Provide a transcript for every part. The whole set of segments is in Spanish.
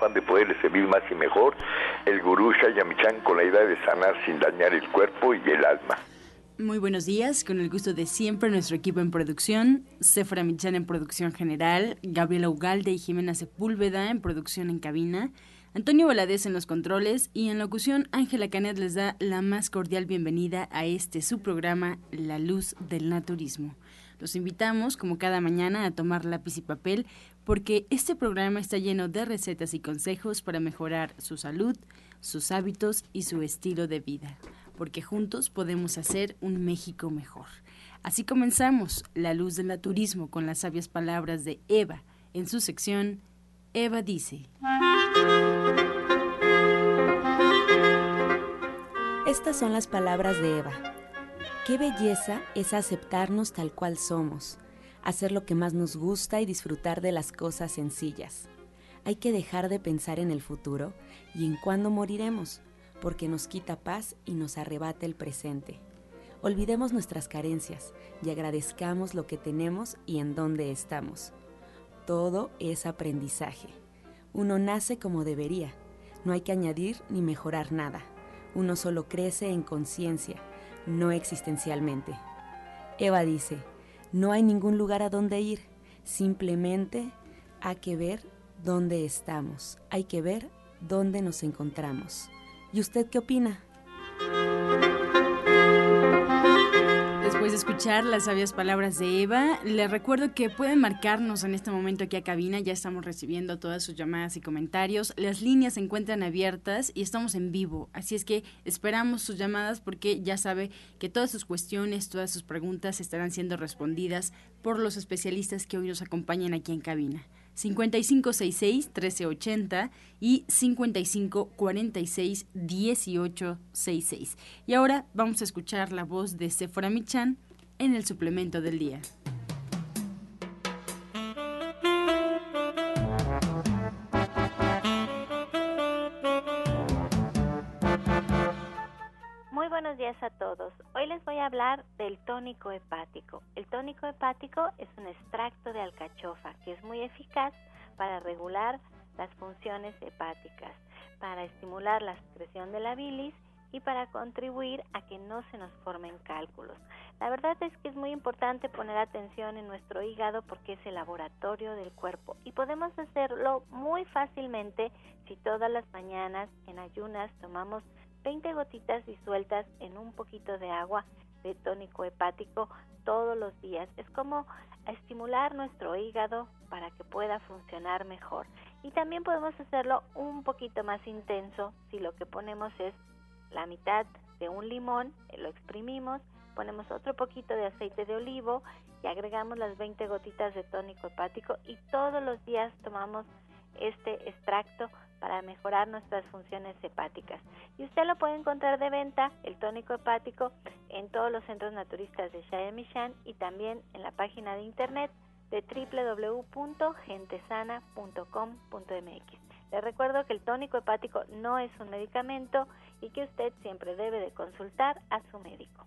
afán de poderle servir más y mejor, el gurú Shayamichan con la idea de sanar sin dañar el cuerpo y el alma. Muy buenos días, con el gusto de siempre nuestro equipo en producción, Sephora Michan en producción general, Gabriela Ugalde y Jimena Sepúlveda en producción en cabina, Antonio Valadez en los controles y en locución Ángela Canet les da la más cordial bienvenida a este su programa La Luz del Naturismo. Los invitamos, como cada mañana, a tomar lápiz y papel porque este programa está lleno de recetas y consejos para mejorar su salud, sus hábitos y su estilo de vida porque juntos podemos hacer un México mejor. Así comenzamos La Luz del Naturismo con las sabias palabras de Eva en su sección Eva dice. Estas son las palabras de Eva. Qué belleza es aceptarnos tal cual somos, hacer lo que más nos gusta y disfrutar de las cosas sencillas. Hay que dejar de pensar en el futuro y en cuándo moriremos porque nos quita paz y nos arrebata el presente. Olvidemos nuestras carencias y agradezcamos lo que tenemos y en dónde estamos. Todo es aprendizaje. Uno nace como debería. No hay que añadir ni mejorar nada. Uno solo crece en conciencia, no existencialmente. Eva dice, no hay ningún lugar a donde ir, simplemente hay que ver dónde estamos, hay que ver dónde nos encontramos. ¿Y usted qué opina? Las sabias palabras de Eva, le recuerdo que pueden marcarnos en este momento aquí a cabina, ya estamos recibiendo todas sus llamadas y comentarios, las líneas se encuentran abiertas y estamos en vivo, así es que esperamos sus llamadas porque ya sabe que todas sus cuestiones, todas sus preguntas estarán siendo respondidas por los especialistas que hoy nos acompañan aquí en cabina. 5566-1380 y 5546-1866. Y ahora vamos a escuchar la voz de Sephora Michan en el suplemento del día. buenos días a todos. Hoy les voy a hablar del tónico hepático. El tónico hepático es un extracto de alcachofa que es muy eficaz para regular las funciones hepáticas, para estimular la secreción de la bilis y para contribuir a que no se nos formen cálculos. La verdad es que es muy importante poner atención en nuestro hígado porque es el laboratorio del cuerpo y podemos hacerlo muy fácilmente si todas las mañanas en ayunas tomamos 20 gotitas disueltas en un poquito de agua de tónico hepático todos los días. Es como estimular nuestro hígado para que pueda funcionar mejor. Y también podemos hacerlo un poquito más intenso si lo que ponemos es la mitad de un limón, eh, lo exprimimos, ponemos otro poquito de aceite de olivo y agregamos las 20 gotitas de tónico hepático y todos los días tomamos este extracto para mejorar nuestras funciones hepáticas. Y usted lo puede encontrar de venta, el tónico hepático, en todos los centros naturistas de Shayamishan y también en la página de internet de www.gentesana.com.mx. Le recuerdo que el tónico hepático no es un medicamento y que usted siempre debe de consultar a su médico.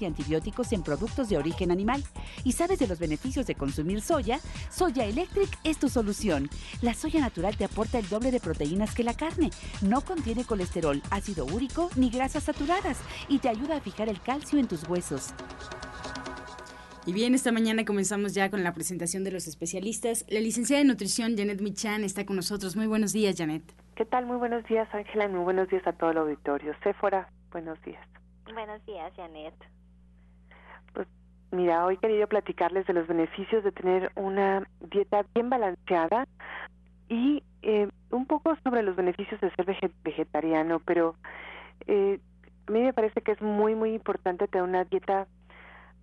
y antibióticos en productos de origen animal. ¿Y sabes de los beneficios de consumir soya? Soya Electric es tu solución. La soya natural te aporta el doble de proteínas que la carne. No contiene colesterol, ácido úrico ni grasas saturadas y te ayuda a fijar el calcio en tus huesos. Y bien, esta mañana comenzamos ya con la presentación de los especialistas. La licenciada de nutrición Janet Michan está con nosotros. Muy buenos días, Janet. ¿Qué tal? Muy buenos días, Ángela, y muy buenos días a todo el auditorio. Sephora, buenos días. Buenos días, Janet. Mira, hoy he querido platicarles de los beneficios de tener una dieta bien balanceada y eh, un poco sobre los beneficios de ser vegetariano, pero eh, a mí me parece que es muy, muy importante tener una dieta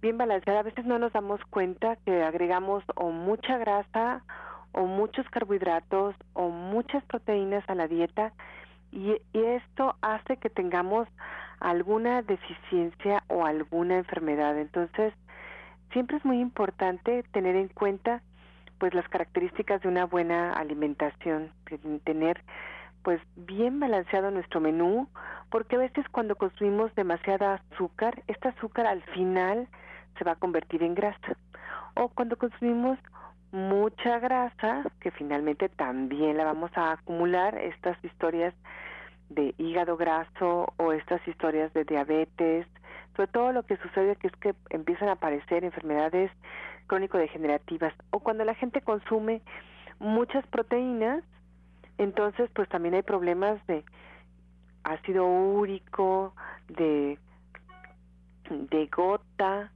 bien balanceada. A veces no nos damos cuenta que agregamos o mucha grasa o muchos carbohidratos o muchas proteínas a la dieta y, esto hace que tengamos alguna deficiencia o alguna enfermedad. Entonces, siempre es muy importante tener en cuenta pues las características de una buena alimentación, tener pues bien balanceado nuestro menú, porque a veces cuando consumimos demasiada azúcar, este azúcar al final se va a convertir en grasa. O cuando consumimos mucha grasa, que finalmente también la vamos a acumular, estas historias de hígado graso o estas historias de diabetes, sobre todo lo que sucede que es que empiezan a aparecer enfermedades crónico-degenerativas o cuando la gente consume muchas proteínas, entonces pues también hay problemas de ácido úrico, de, de gota,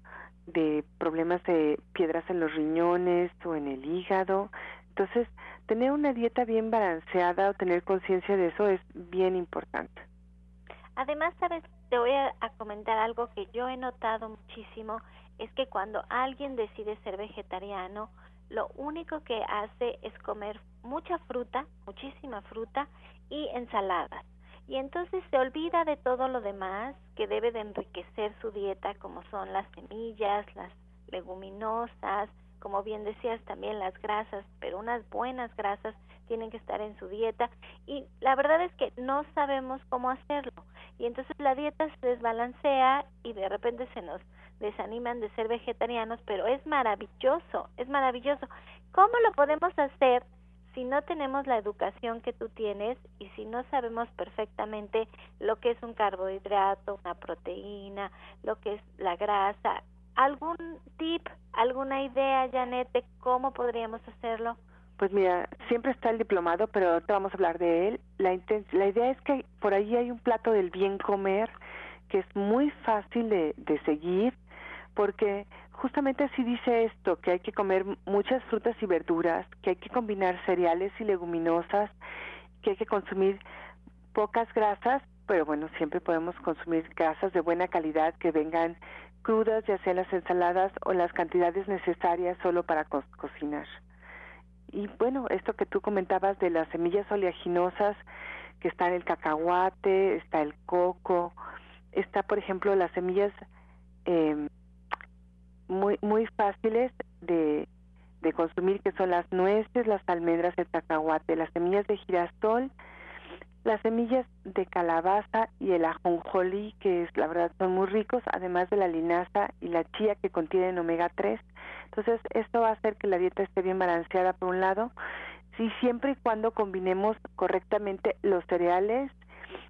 de problemas de piedras en los riñones o en el hígado. Entonces, tener una dieta bien balanceada o tener conciencia de eso es bien importante. Además, sabes, te voy a, comentar algo que yo he notado muchísimo, es que cuando alguien decide ser vegetariano, lo único que hace es comer mucha fruta, muchísima fruta y ensaladas. Y entonces se olvida de todo lo demás que debe de enriquecer su dieta, como son las semillas, las leguminosas, como bien decías también las grasas, pero unas buenas grasas tienen que estar en su dieta. Y la verdad es que no sabemos cómo hacerlo y entonces la dieta se desbalancea y de repente se nos desaniman de ser vegetarianos, pero es maravilloso, es maravilloso. ¿Cómo lo podemos hacer? si no tenemos la educación que tú tienes y si no sabemos perfectamente lo que es un carbohidrato, una proteína, lo que es la grasa, ¿algún tip, alguna idea, Janet, de cómo podríamos hacerlo? Pues mira, siempre está el diplomado, pero ahorita vamos a hablar de él. La, la idea es que por ahí hay un plato del bien comer que es muy fácil de, de seguir porque justamente así dice esto, que hay que comer muchas frutas y verduras, que hay que combinar cereales y leguminosas, que hay que consumir pocas grasas, pero bueno, siempre podemos consumir grasas de buena calidad que vengan crudas, ya sea las ensaladas o las cantidades necesarias solo para cocinar. Y bueno, esto que tú comentabas de las semillas oleaginosas, que está el cacahuate, está el coco, está por ejemplo las semillas eh, muy muy fáciles de, de consumir que son las nueces, las almendras, el cacahuate, las semillas de girasol, las semillas de calabaza y el ajonjolí que es la verdad son muy ricos, además de la linaza y la chía que contienen omega 3. Entonces, esto va a hacer que la dieta esté bien balanceada por un lado, si siempre y cuando combinemos correctamente los cereales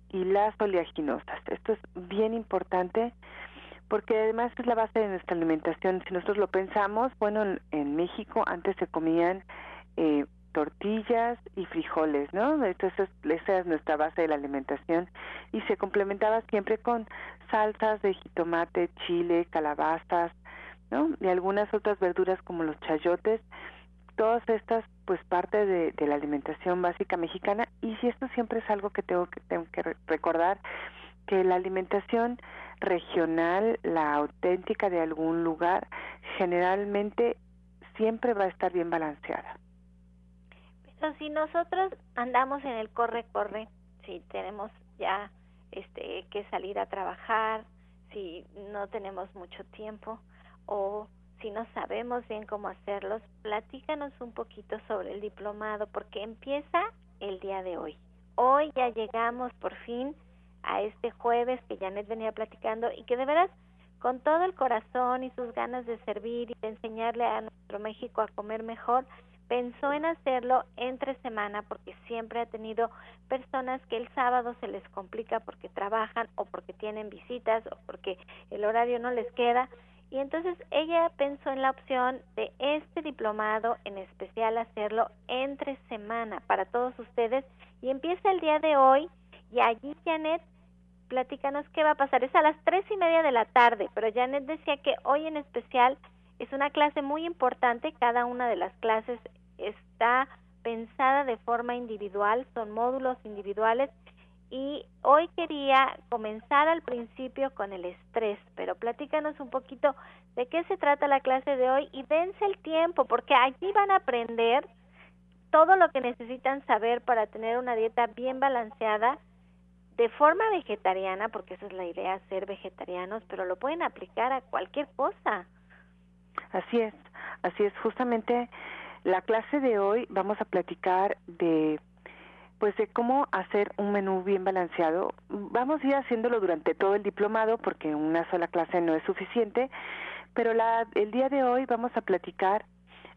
y las oleaginosas. Esto es bien importante porque además es la base de nuestra alimentación. Si nosotros lo pensamos, bueno, en, México antes se comían eh, tortillas y frijoles, ¿no? Entonces esa es nuestra base de la alimentación y se complementaba siempre con salsas de jitomate, chile, calabazas, ¿no? Y algunas otras verduras como los chayotes, todas estas pues parte de, la alimentación básica mexicana y si esto siempre es algo que tengo que, tengo que recordar que la alimentación regional, la auténtica de algún lugar, generalmente siempre va a estar bien balanceada. Pero si nosotros andamos en el corre-corre, si tenemos ya este que salir a trabajar, si no tenemos mucho tiempo o si no sabemos bien cómo hacerlos, platícanos un poquito sobre el diplomado porque empieza el día de hoy. Hoy ya llegamos por fin a este jueves que Janet venía platicando y que de veras con todo el corazón y sus ganas de servir y de enseñarle a nuestro México a comer mejor, pensó en hacerlo entre semana porque siempre ha tenido personas que el sábado se les complica porque trabajan o porque tienen visitas o porque el horario no les queda. Y entonces ella pensó en la opción de este diplomado, en especial hacerlo entre semana para todos ustedes. Y empieza el día de hoy y allí Janet platícanos qué va a pasar. Es a las tres y media de la tarde, pero Janet decía que hoy en especial es una clase muy importante. Cada una de las clases está pensada de forma individual, son módulos individuales y hoy quería comenzar al principio con el estrés, pero platícanos un poquito de qué se trata la clase de hoy y dense el tiempo, porque allí van a aprender todo lo que necesitan saber para tener una dieta bien balanceada de forma vegetariana, porque esa es la idea, ser vegetarianos, pero lo pueden aplicar a cualquier cosa. Así es, así es. Justamente la clase de hoy vamos a platicar de pues de cómo hacer un menú bien balanceado. Vamos a ir haciéndolo durante todo el diplomado porque una sola clase no es suficiente, pero la, el día de hoy vamos a platicar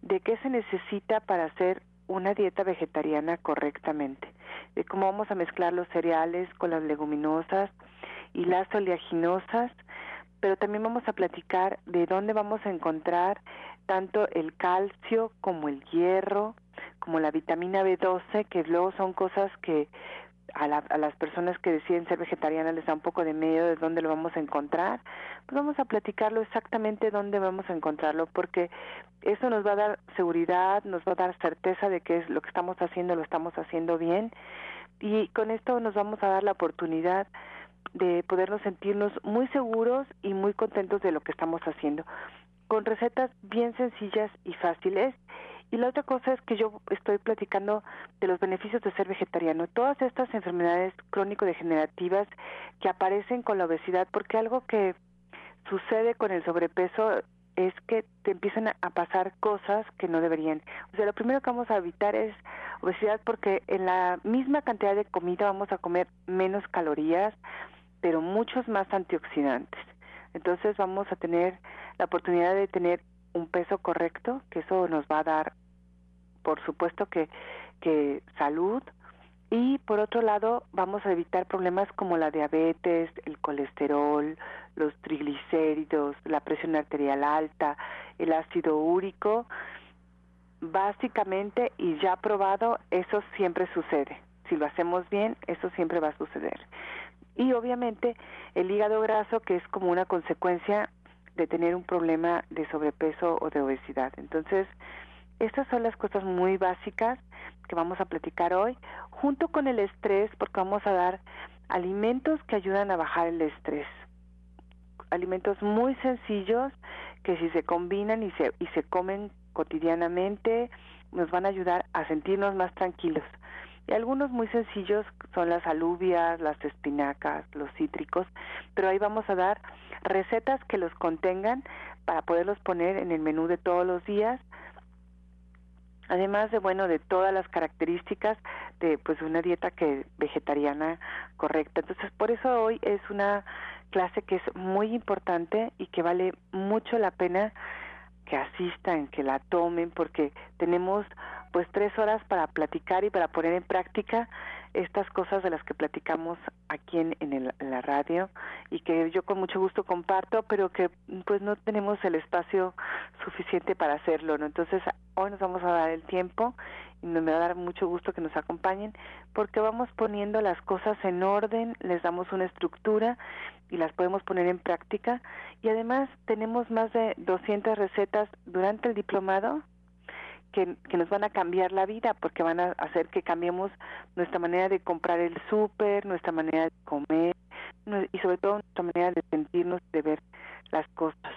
de qué se necesita para hacer una dieta vegetariana correctamente, de cómo vamos a mezclar los cereales con las leguminosas y las oleaginosas, pero también vamos a platicar de dónde vamos a encontrar tanto el calcio como el hierro, como la vitamina B12, que luego son cosas que a, a, las personas que deciden ser vegetarianas les da un poco de miedo de dónde lo vamos a encontrar, pues vamos a platicarlo exactamente dónde vamos a encontrarlo, porque eso nos va a dar seguridad, nos va a dar certeza de que es lo que estamos haciendo, lo estamos haciendo bien, y con esto nos vamos a dar la oportunidad de podernos sentirnos muy seguros y muy contentos de lo que estamos haciendo, con recetas bien sencillas y fáciles y la otra cosa es que yo estoy platicando de los beneficios de ser vegetariano. Todas estas enfermedades crónico-degenerativas que aparecen con la obesidad, porque algo que sucede con el sobrepeso es que te empiezan a pasar cosas que no deberían. O sea, lo primero que vamos a evitar es obesidad porque en la misma cantidad de comida vamos a comer menos calorías, pero muchos más antioxidantes. Entonces vamos a tener la oportunidad de tener un peso correcto, que eso nos va a dar, por supuesto que, que salud, y por otro lado vamos a evitar problemas como la diabetes, el colesterol, los triglicéridos, la presión arterial alta, el ácido úrico. Básicamente, y ya probado, eso siempre sucede. Si lo hacemos bien, eso siempre va a suceder. Y obviamente el hígado graso, que es como una consecuencia de tener un problema de sobrepeso o de obesidad. Entonces, estas son las cosas muy básicas que vamos a platicar hoy, junto con el estrés, porque vamos a dar alimentos que ayudan a bajar el estrés. Alimentos muy sencillos que si se combinan y se, y se comen cotidianamente, nos van a ayudar a sentirnos más tranquilos. Y algunos muy sencillos son las alubias, las espinacas, los cítricos, pero ahí vamos a dar recetas que los contengan para poderlos poner en el menú de todos los días. Además de bueno de todas las características de pues una dieta que vegetariana correcta. Entonces, por eso hoy es una clase que es muy importante y que vale mucho la pena que asistan, que la tomen, porque tenemos pues tres horas para platicar y para poner en práctica estas cosas de las que platicamos aquí en, en, la radio y que yo con mucho gusto comparto, pero que pues no tenemos el espacio suficiente para hacerlo, ¿no? Entonces hoy nos vamos a dar el tiempo y me va a dar mucho gusto que nos acompañen porque vamos poniendo las cosas en orden, les damos una estructura y las podemos poner en práctica y además tenemos más de 200 recetas durante el diplomado que, nos van a cambiar la vida porque van a hacer que cambiemos nuestra manera de comprar el súper, nuestra manera de comer y sobre todo nuestra manera de sentirnos, de ver las cosas.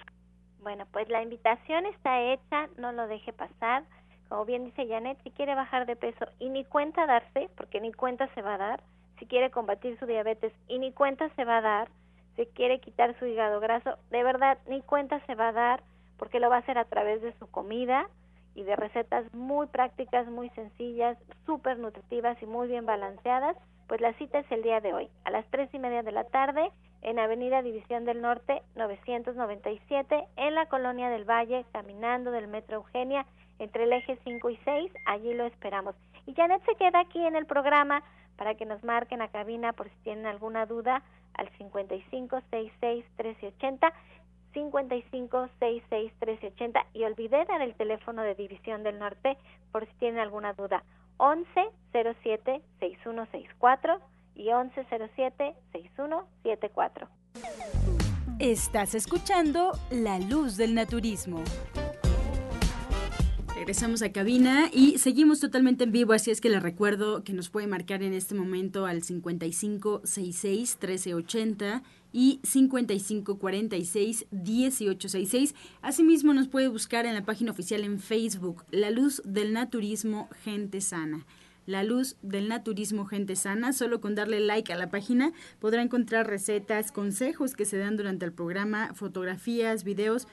Bueno, pues la invitación está hecha, no lo deje pasar. Como bien dice Janet, si quiere bajar de peso y ni cuenta darse, porque ni cuenta se va a dar, si quiere combatir su diabetes y ni cuenta se va a dar, si quiere quitar su hígado graso, de verdad ni cuenta se va a dar, porque lo va a hacer a través de su comida, y de recetas muy prácticas, muy sencillas, súper nutritivas y muy bien balanceadas, pues la cita es el día de hoy, a las tres y media de la tarde, en Avenida División del Norte 997, en la Colonia del Valle, caminando del Metro Eugenia, entre el eje 5 y 6, allí lo esperamos. Y Janet se queda aquí en el programa para que nos marquen a cabina por si tienen alguna duda al 55 66 1380 55 66 1380 y olvidé dar el teléfono de División del Norte por si tienen alguna duda 11 07 6164 y 11 07 6174. Estás escuchando La Luz del Naturismo. Regresamos a cabina y seguimos totalmente en vivo, así es que les recuerdo que nos puede marcar en este momento al 5566 1380 y 5546 1866. Asimismo nos puede buscar en la página oficial en Facebook, La Luz del Naturismo Gente Sana. La Luz del Naturismo Gente Sana. Solo con darle like a la página podrá encontrar recetas, consejos que se dan durante el programa, fotografías, videos,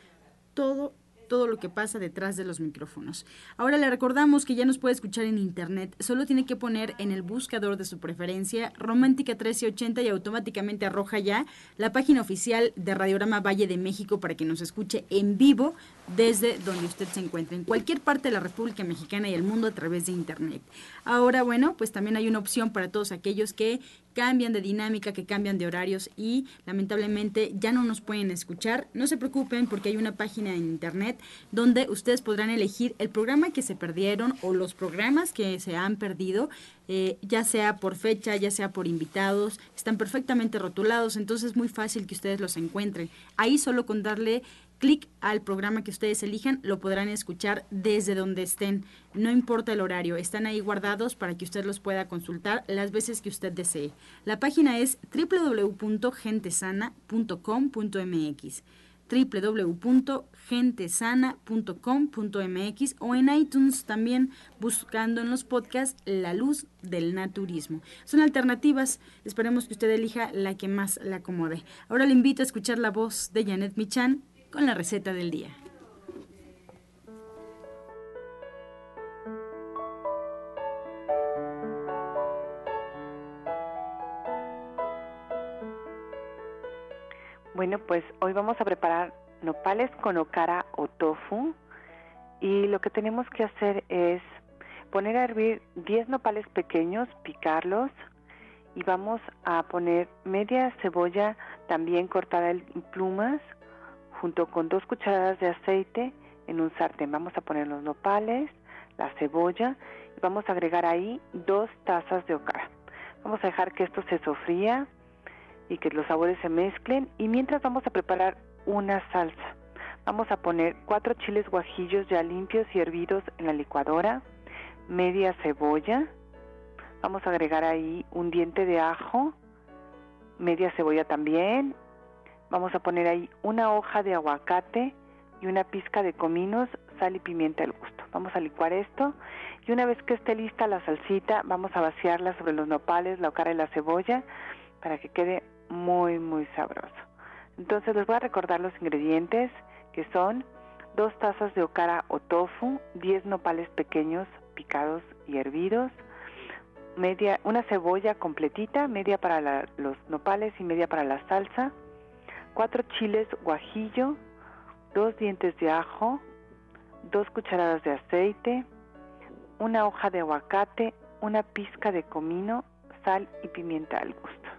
todo todo lo que pasa detrás de los micrófonos. Ahora le recordamos que ya nos puede escuchar en internet, solo tiene que poner en el buscador de su preferencia Romántica 1380 y automáticamente arroja ya la página oficial de Radiograma Valle de México para que nos escuche en vivo desde donde usted se encuentre, en cualquier parte de la República Mexicana y el mundo a través de internet. Ahora, bueno, pues también hay una opción para todos aquellos que cambian de dinámica, que cambian de horarios y lamentablemente ya no nos pueden escuchar. No se preocupen porque hay una página en internet donde ustedes podrán elegir el programa que se perdieron o los programas que se han perdido, eh, ya sea por fecha, ya sea por invitados, están perfectamente rotulados, entonces es muy fácil que ustedes los encuentren. Ahí solo con darle clic al programa que ustedes elijan, lo podrán escuchar desde donde estén. No importa el horario, están ahí guardados para que usted los pueda consultar las veces que usted desee. La página es www.gentesana.com.mx www.gentesana.com.mx o en iTunes también buscando en los podcasts La Luz del Naturismo. Son alternativas, esperemos que usted elija la que más le acomode. Ahora le invito a escuchar la voz de Janet Michan con la receta del día. Bueno, pues hoy vamos a preparar nopales con okara o tofu. Y lo que tenemos que hacer es poner a hervir 10 nopales pequeños, picarlos. Y vamos a poner media cebolla también cortada en plumas junto con dos cucharadas de aceite en un sartén. Vamos a poner los nopales, la cebolla y vamos a agregar ahí dos tazas de okara. Vamos a dejar que esto se sofría y que los sabores se mezclen y mientras vamos a preparar una salsa. Vamos a poner cuatro chiles guajillos ya limpios y hervidos en la licuadora, media cebolla, vamos a agregar ahí un diente de ajo, media cebolla también, vamos a poner ahí una hoja de aguacate y una pizca de cominos, sal y pimienta al gusto. Vamos a licuar esto y una vez que esté lista la salsita, vamos a vaciarla sobre los nopales, la cara y la cebolla para que quede muy, muy sabroso. Entonces les voy a recordar los ingredientes que son dos tazas de okara o tofu, 10 nopales pequeños picados y hervidos, media, una cebolla completita, media para los nopales y media para la salsa, cuatro chiles guajillo, dos dientes de ajo, dos cucharadas de aceite, una hoja de aguacate, una pizca de comino, sal y pimienta al gusto.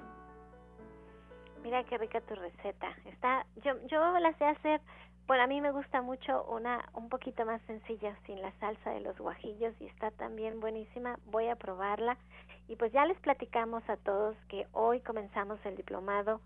Mira qué rica tu receta. Está, yo, yo la sé hacer. Bueno, a mí me gusta mucho una un poquito más sencilla, sin la salsa de los guajillos y está también buenísima. Voy a probarla. Y pues ya les platicamos a todos que hoy comenzamos el diplomado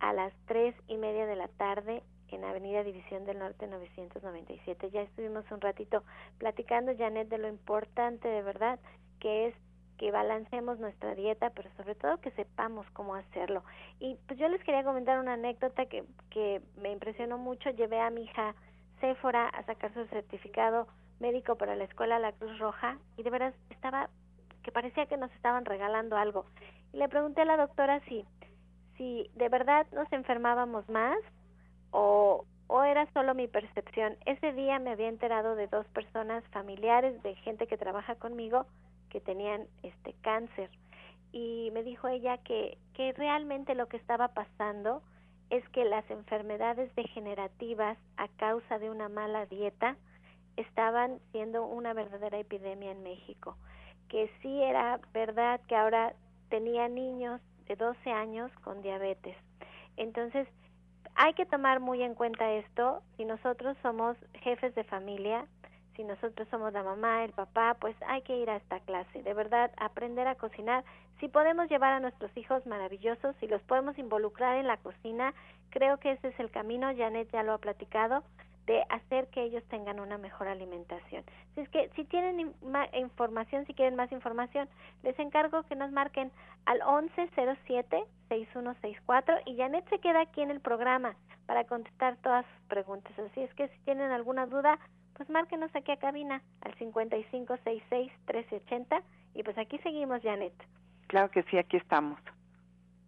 a las tres y media de la tarde en Avenida División del Norte 997. Ya estuvimos un ratito platicando, Janet, de lo importante de verdad que es que balancemos nuestra dieta, pero sobre todo que sepamos cómo hacerlo. Y pues yo les quería comentar una anécdota que, que me impresionó mucho. Llevé a mi hija Sephora a sacar su certificado médico para la escuela La Cruz Roja y de veras estaba que parecía que nos estaban regalando algo. Y le pregunté a la doctora si, si de verdad nos enfermábamos más o, o era solo mi percepción. Ese día me había enterado de dos personas familiares, de gente que trabaja conmigo, que tenían este cáncer y me dijo ella que, que realmente lo que estaba pasando es que las enfermedades degenerativas a causa de una mala dieta estaban siendo una verdadera epidemia en México, que sí era verdad que ahora tenía niños de 12 años con diabetes. Entonces, hay que tomar muy en cuenta esto, si nosotros somos jefes de familia, si nosotros somos la mamá, el papá, pues hay que ir a esta clase, de verdad, aprender a cocinar. Si podemos llevar a nuestros hijos maravillosos, si los podemos involucrar en la cocina, creo que ese es el camino, Janet ya lo ha platicado, de hacer que ellos tengan una mejor alimentación. Si es que si tienen información, si quieren más información, les encargo que nos marquen al 1107-6164 y Janet se queda aquí en el programa para contestar todas sus preguntas. Así es que si tienen alguna duda, pues márquenos aquí a cabina al 5566-1380 y pues aquí seguimos, Janet. Claro que sí, aquí estamos.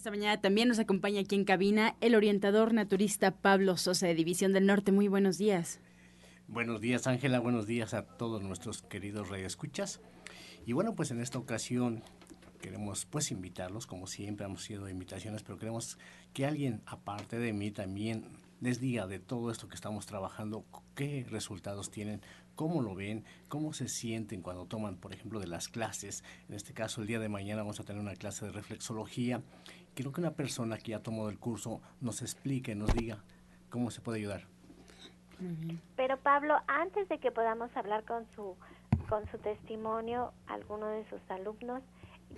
Esta mañana también nos acompaña aquí en cabina el orientador naturista Pablo Sosa de División del Norte. Muy buenos días. Buenos días, Ángela. Buenos días a todos nuestros queridos radioescuchas. Y bueno, pues en esta ocasión queremos pues invitarlos, como siempre hemos sido invitaciones, pero queremos que alguien aparte de mí también les diga de todo esto que estamos trabajando, qué resultados tienen, cómo lo ven, cómo se sienten cuando toman, por ejemplo, de las clases. En este caso, el día de mañana vamos a tener una clase de reflexología quiero que una persona que ya tomó el curso nos explique, nos diga cómo se puede ayudar. Pero Pablo, antes de que podamos hablar con su con su testimonio, alguno de sus alumnos,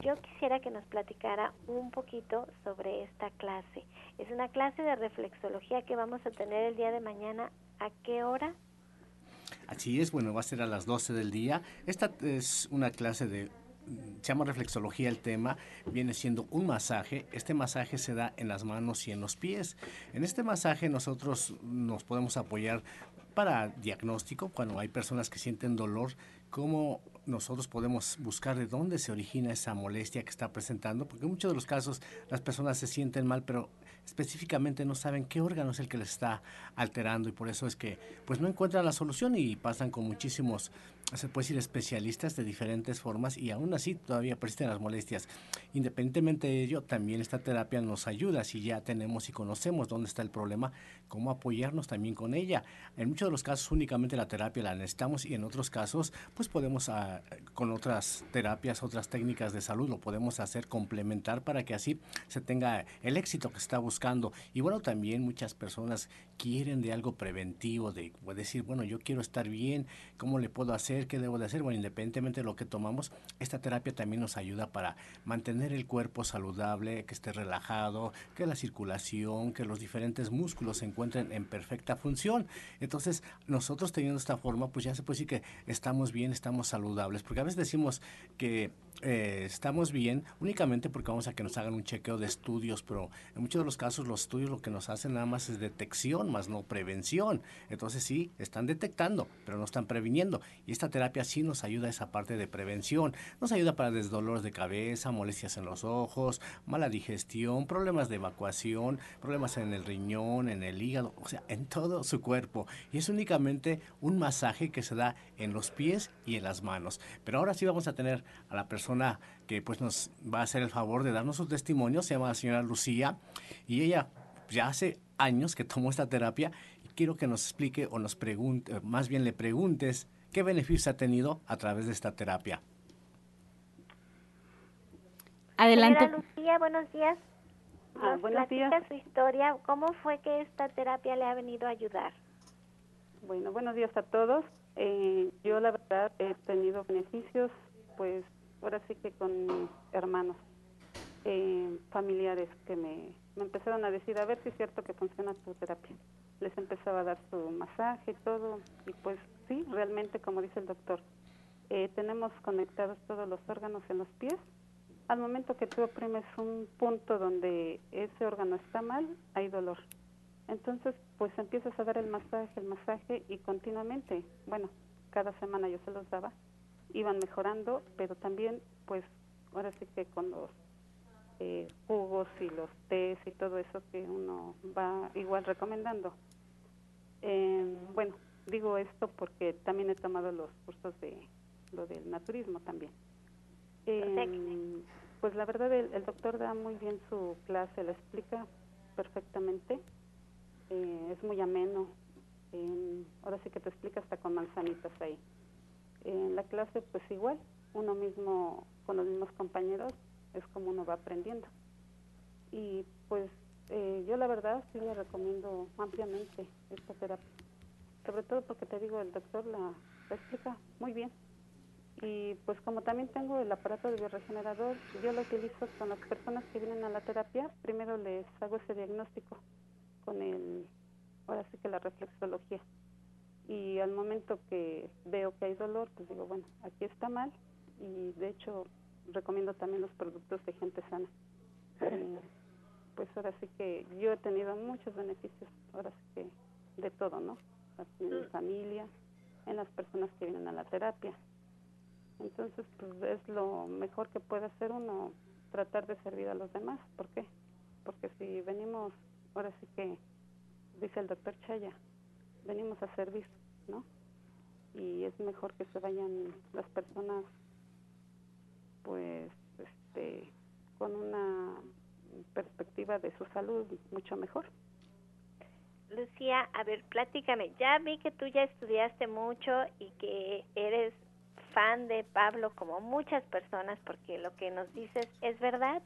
yo quisiera que nos platicara un poquito sobre esta clase. Es una clase de reflexología que vamos a tener el día de mañana. ¿A qué hora? Así es, bueno, va a ser a las 12 del día. Esta es una clase de se llama reflexología el tema, viene siendo un masaje. Este masaje se da en las manos y en los pies. En este masaje nosotros nos podemos apoyar para diagnóstico, cuando hay personas que sienten dolor, cómo nosotros podemos buscar de dónde se origina esa molestia que está presentando, porque en muchos de los casos las personas se sienten mal, pero específicamente no saben qué órgano es el que les está alterando y por eso es que pues no encuentran la solución y pasan con muchísimos se puede decir especialistas de diferentes formas y aún así todavía persisten las molestias. Independientemente de ello, también esta terapia nos ayuda si ya tenemos y conocemos dónde está el problema, cómo apoyarnos también con ella. En muchos de los casos únicamente la terapia la necesitamos y en otros casos pues podemos ah, con otras terapias, otras técnicas de salud lo podemos hacer complementar para que así se tenga el éxito que se está buscando. Y bueno, también muchas personas quieren de algo preventivo, de decir, bueno, yo quiero estar bien, ¿cómo le puedo hacer? ¿Qué debo de hacer? Bueno, independientemente de lo que tomamos, esta terapia también nos ayuda para mantener el cuerpo saludable, que esté relajado, que la circulación, que los diferentes músculos se encuentren en perfecta función. Entonces, nosotros teniendo esta forma, pues ya se puede decir que estamos bien, estamos saludables, porque a veces decimos que eh, estamos bien únicamente porque vamos a que nos hagan un chequeo de estudios, pero en muchos de los casos los estudios lo que nos hacen nada más es detección, más no prevención. Entonces sí, están detectando, pero no están previniendo. Y esta terapia sí nos ayuda a esa parte de prevención. Nos ayuda para desdolores de cabeza, molestias en los ojos, mala digestión, problemas de evacuación, problemas en el riñón, en el hígado, o sea, en todo su cuerpo. Y es únicamente un masaje que se da en los pies y en las manos. Pero ahora sí vamos a tener a la persona que pues nos va a hacer el favor de darnos su testimonio, se llama la señora Lucía, y ella ya hace años que tomó esta terapia y quiero que nos explique o nos pregunte, más bien le preguntes qué beneficios ha tenido a través de esta terapia. Adelante. Señora Lucía, buenos días. Ah, buenos días. su historia. ¿Cómo fue que esta terapia le ha venido a ayudar? Bueno, buenos días a todos. Eh, yo la verdad he tenido beneficios, pues ahora sí que con mis hermanos, eh, familiares que me, empezaron a decir, a ver si es cierto que funciona tu terapia. Les empezaba a dar su masaje y todo, y pues sí, realmente como dice el doctor, eh, tenemos conectados todos los órganos en los pies. Al momento que tú oprimes un punto donde ese órgano está mal, hay dolor. Entonces, pues empiezas a dar el masaje, el masaje y continuamente, bueno, cada semana yo se los daba, iban mejorando, pero también, pues, ahora sí que con los eh, jugos y los tés y todo eso que uno va igual recomendando. Eh, bueno, digo esto porque también he tomado los cursos de lo del naturismo también. Eh, pues la verdad el, doctor da muy bien su clase, la explica perfectamente, eh, es muy ameno, ahora sí que te explica hasta con manzanitas ahí. En la clase pues igual, uno mismo con los mismos compañeros es como uno va aprendiendo. Y pues eh, yo la verdad sí le recomiendo ampliamente esta terapia, sobre todo porque te digo, el doctor la, explica muy bien. Y pues como también tengo el aparato de bioregenerador, yo lo utilizo con las personas que vienen a la terapia, primero les hago ese diagnóstico con el, ahora sí que la reflexología. Y al momento que veo que hay dolor, pues digo, bueno, aquí está mal y de hecho recomiendo también los productos de gente sana. pues ahora sí que yo he tenido muchos beneficios, ahora sí que de todo, ¿no? En mi familia, en las personas que vienen a la terapia. Entonces, pues es lo mejor que puede hacer uno, tratar de servir a los demás. ¿Por qué? Porque si venimos, ahora sí que, dice el doctor Chaya, venimos a servir, ¿no? Y es mejor que se vayan las personas, pues, este, con una perspectiva de su salud mucho mejor. Lucía, a ver, platícame. Ya vi que tú ya estudiaste mucho y que eres fan de Pablo como muchas personas porque lo que nos dices es verdad.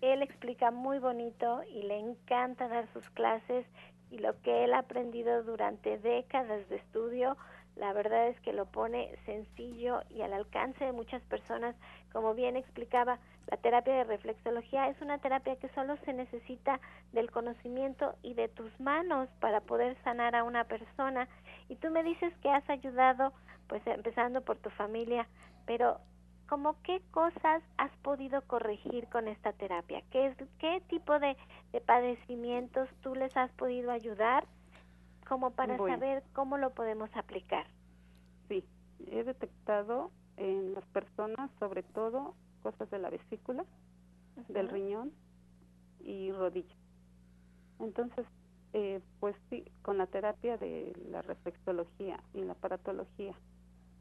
Él explica muy bonito y le encanta dar sus clases y lo que él ha aprendido durante décadas de estudio, la verdad es que lo pone sencillo y al alcance de muchas personas. Como bien explicaba, la terapia de reflexología es una terapia que solo se necesita del conocimiento y de tus manos para poder sanar a una persona. Y tú me dices que has ayudado, pues empezando por tu familia, pero ¿cómo qué cosas has podido corregir con esta terapia? ¿Qué, es, qué tipo de, padecimientos tú les has podido ayudar como para saber cómo lo podemos aplicar? Sí, he detectado en las personas sobre todo cosas de la vesícula, del riñón y rodilla. Entonces, eh, pues sí, con la terapia de la reflexología y la aparatología,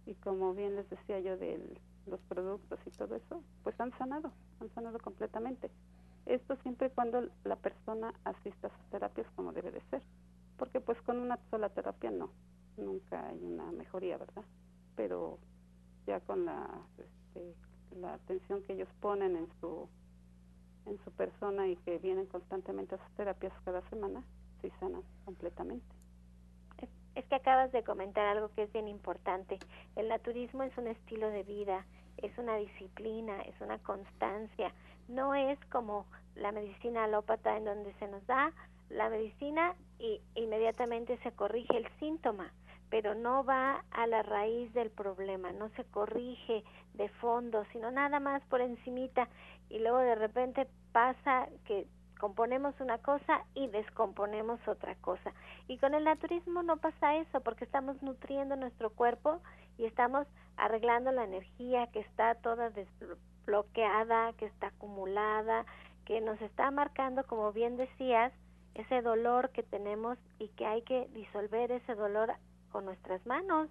y como bien les decía yo de los productos y todo eso, pues han sanado, han sanado completamente. Esto siempre cuando la persona asista a sus terapias como debe de ser, porque pues con una sola terapia no, nunca hay una mejoría, ¿verdad? Pero ya con la este, la atención que ellos ponen en su en su persona y que vienen constantemente a sus terapias cada semana, sí sanan completamente. Es, que acabas de comentar algo que es bien importante. El naturismo es un estilo de vida, es una disciplina, es una constancia. No es como la medicina alópata en donde se nos da la medicina y inmediatamente se corrige el síntoma pero no va a la raíz del problema, no se corrige de fondo, sino nada más por encimita y luego de repente pasa que componemos una cosa y descomponemos otra cosa. Y con el naturismo no pasa eso porque estamos nutriendo nuestro cuerpo y estamos arreglando la energía que está toda desbloqueada, que está acumulada, que nos está marcando, como bien decías, ese dolor que tenemos y que hay que disolver ese dolor con nuestras manos,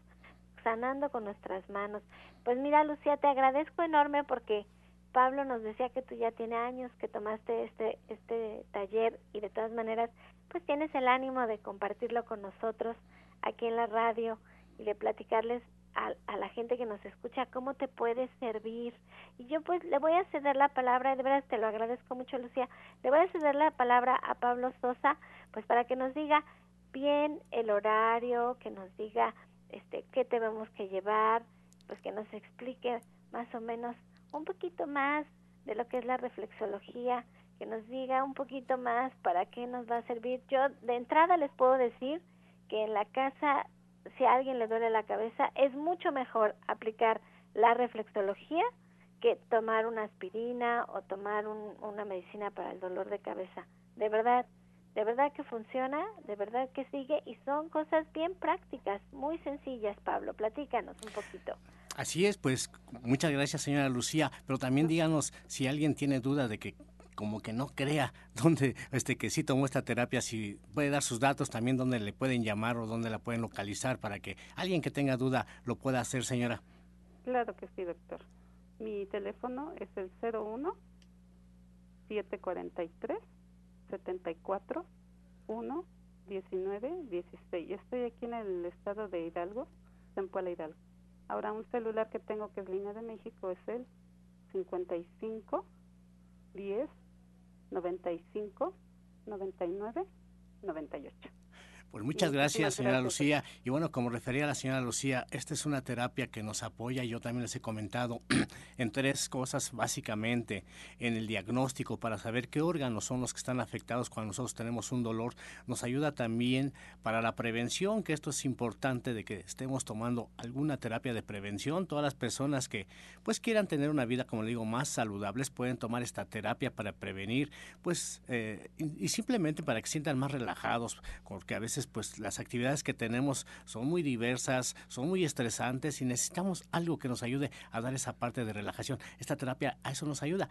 sanando con nuestras manos. Pues mira, Lucía, te agradezco enorme porque Pablo nos decía que tú ya tienes años que tomaste este este taller y de todas maneras, pues tienes el ánimo de compartirlo con nosotros aquí en la radio y de platicarles a, a, la gente que nos escucha cómo te puede servir. Y yo pues le voy a ceder la palabra, de verdad te lo agradezco mucho Lucía, le voy a ceder la palabra a Pablo Sosa, pues para que nos diga bien el horario, que nos diga este qué tenemos que llevar, pues que nos explique más o menos un poquito más de lo que es la reflexología, que nos diga un poquito más para qué nos va a servir. Yo de entrada les puedo decir que en la casa, si a alguien le duele la cabeza, es mucho mejor aplicar la reflexología que tomar una aspirina o tomar una medicina para el dolor de cabeza. De verdad, de verdad que funciona, de verdad que sigue y son cosas bien prácticas, muy sencillas, Pablo. Platícanos un poquito. Así es, pues muchas gracias, señora Lucía, pero también díganos si alguien tiene duda de que como que no crea dónde este que sí tomó esta terapia, si puede dar sus datos también dónde le pueden llamar o dónde la pueden localizar para que alguien que tenga duda lo pueda hacer, señora. Claro que sí, doctor. Mi teléfono es el 01 743 74 1 19 16. Estoy aquí en el estado de Hidalgo, en Puebla Hidalgo. Ahora un celular que tengo que es línea de México es el 55 10 95 99 98. Pues muchas gracias, señora Lucía. Y bueno, como refería la señora Lucía, esta es una terapia que nos apoya, yo también les he comentado, en tres cosas básicamente. En el diagnóstico para saber qué órganos son los que están afectados cuando nosotros tenemos un dolor. Nos ayuda también para la prevención, que esto es importante de que estemos tomando alguna terapia de prevención. Todas las personas que pues quieran tener una vida, como le digo, más saludables pueden tomar esta terapia para prevenir, pues, eh, y, y simplemente para que sientan más relajados, porque a veces pues las actividades que tenemos son muy diversas, son muy estresantes y necesitamos algo que nos ayude a dar esa parte de relajación. Esta terapia a eso nos ayuda,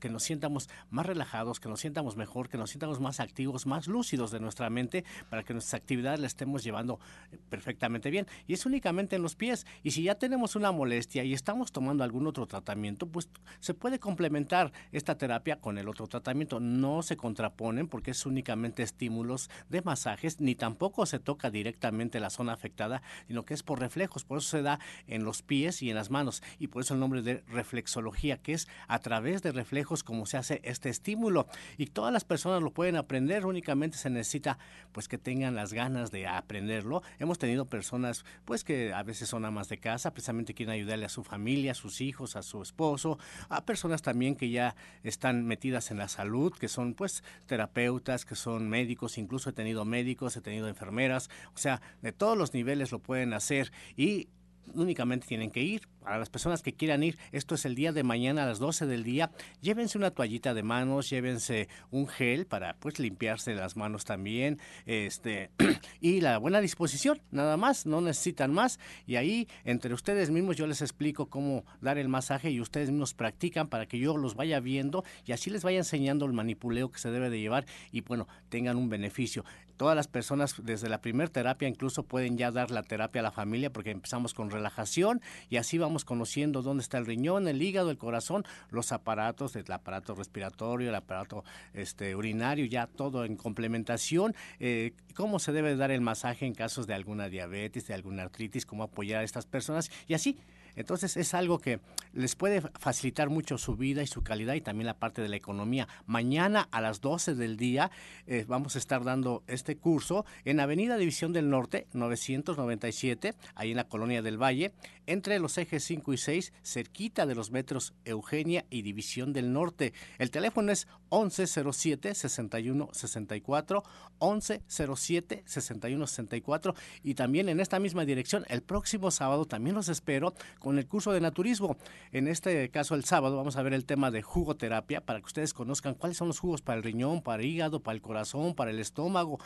que nos sientamos más relajados, que nos sientamos mejor, que nos sientamos más activos, más lúcidos de nuestra mente para que nuestras actividades las estemos llevando eh, perfectamente bien. Y es únicamente en los pies. Y si ya tenemos una molestia y estamos tomando algún otro tratamiento, pues se puede complementar esta terapia con el otro tratamiento. No se contraponen porque es únicamente estímulos de masajes ni tampoco se toca directamente la zona afectada, sino que es por reflejos, por eso se da en los pies y en las manos, y por eso el nombre de reflexología, que es a través de reflejos como se hace este estímulo. Y todas las personas lo pueden aprender, únicamente se necesita pues que tengan las ganas de aprenderlo. Hemos tenido personas pues que a veces son amas de casa, precisamente quieren ayudarle a su familia, a sus hijos, a su esposo, a personas también que ya están metidas en la salud, que son pues terapeutas, que son médicos, incluso he tenido médicos, he tenido enfermeras, o sea, de todos los niveles lo pueden hacer. Y únicamente tienen que ir. Para las personas que quieran ir, esto es el día de mañana a las 12 del día. Llévense una toallita de manos, llévense un gel para pues limpiarse las manos también, este y la buena disposición, nada más, no necesitan más y ahí entre ustedes mismos yo les explico cómo dar el masaje y ustedes mismos practican para que yo los vaya viendo y así les vaya enseñando el manipuleo que se debe de llevar y bueno, tengan un beneficio todas las personas desde la primera terapia incluso pueden ya dar la terapia a la familia porque empezamos con relajación y así vamos conociendo dónde está el riñón, el hígado, el corazón, los aparatos, el aparato respiratorio, el aparato este, urinario, ya todo en complementación, eh, cómo se debe dar el masaje en casos de alguna diabetes, de alguna artritis, cómo apoyar a estas personas y así entonces es algo que les puede facilitar mucho su vida y su calidad y también la parte de la economía. Mañana a las 12 del día eh, vamos a estar dando este curso en Avenida División del Norte, 997, ahí en la Colonia del Valle, entre los ejes 5 y 6, cerquita de los metros Eugenia y División del Norte. El teléfono es 1107-6164, 1107-6164 y también en esta misma dirección el próximo sábado también los espero con el curso de naturismo. En este caso, el sábado, vamos a ver el tema de jugoterapia para que ustedes conozcan cuáles son los jugos para el riñón, para el hígado, para el corazón, para el estómago,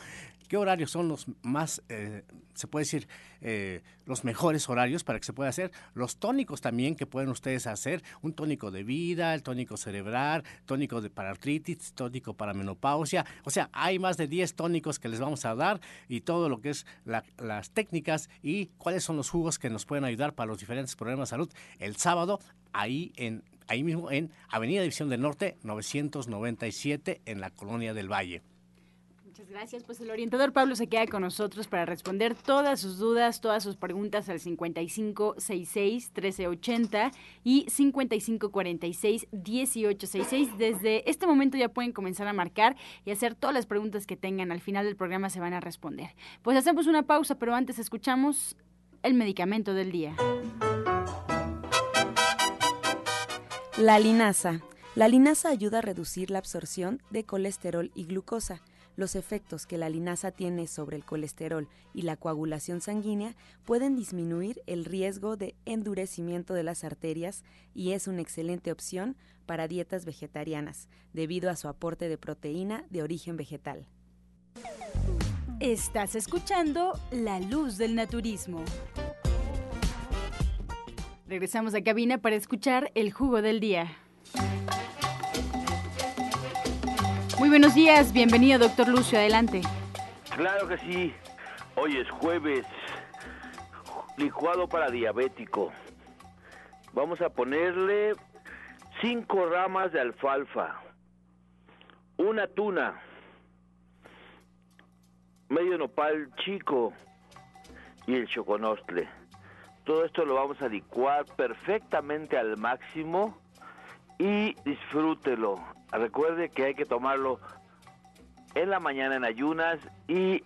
qué horarios son los más, eh, se puede decir, eh, los mejores horarios para que se pueda hacer. Los tónicos también que pueden ustedes hacer, un tónico de vida, el tónico cerebral, tónico de para artritis, tónico para menopausia. O sea, hay más de 10 tónicos que les vamos a dar y todo lo que es las técnicas y cuáles son los jugos que nos pueden ayudar para los diferentes problemas de salud. El sábado, ahí en ahí mismo en Avenida División del Norte 997 en la Colonia del Valle. Gracias. Pues el orientador Pablo se queda con nosotros para responder todas sus dudas, todas sus preguntas al 5566-1380 y 5546-1866. Desde este momento ya pueden comenzar a marcar y hacer todas las preguntas que tengan. Al final del programa se van a responder. Pues hacemos una pausa, pero antes escuchamos el medicamento del día. La linaza. La linaza ayuda a reducir la absorción de colesterol y glucosa. Los efectos que la linaza tiene sobre el colesterol y la coagulación sanguínea pueden disminuir el riesgo de endurecimiento de las arterias y es una excelente opción para dietas vegetarianas, debido a su aporte de proteína de origen vegetal. Estás escuchando La Luz del Naturismo. Regresamos a cabina para escuchar el jugo del día. Muy buenos días, bienvenido doctor Lucio, adelante. Claro que sí, hoy es jueves, licuado para diabético. Vamos a ponerle cinco ramas de alfalfa, una tuna, medio nopal chico y el choconostle Todo esto lo vamos a licuar perfectamente al máximo y disfrútelo. Recuerde que hay que tomarlo en la mañana en ayunas y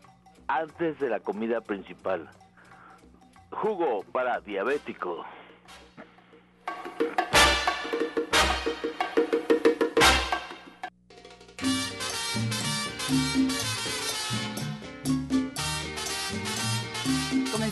antes de la comida principal. Jugo para diabético.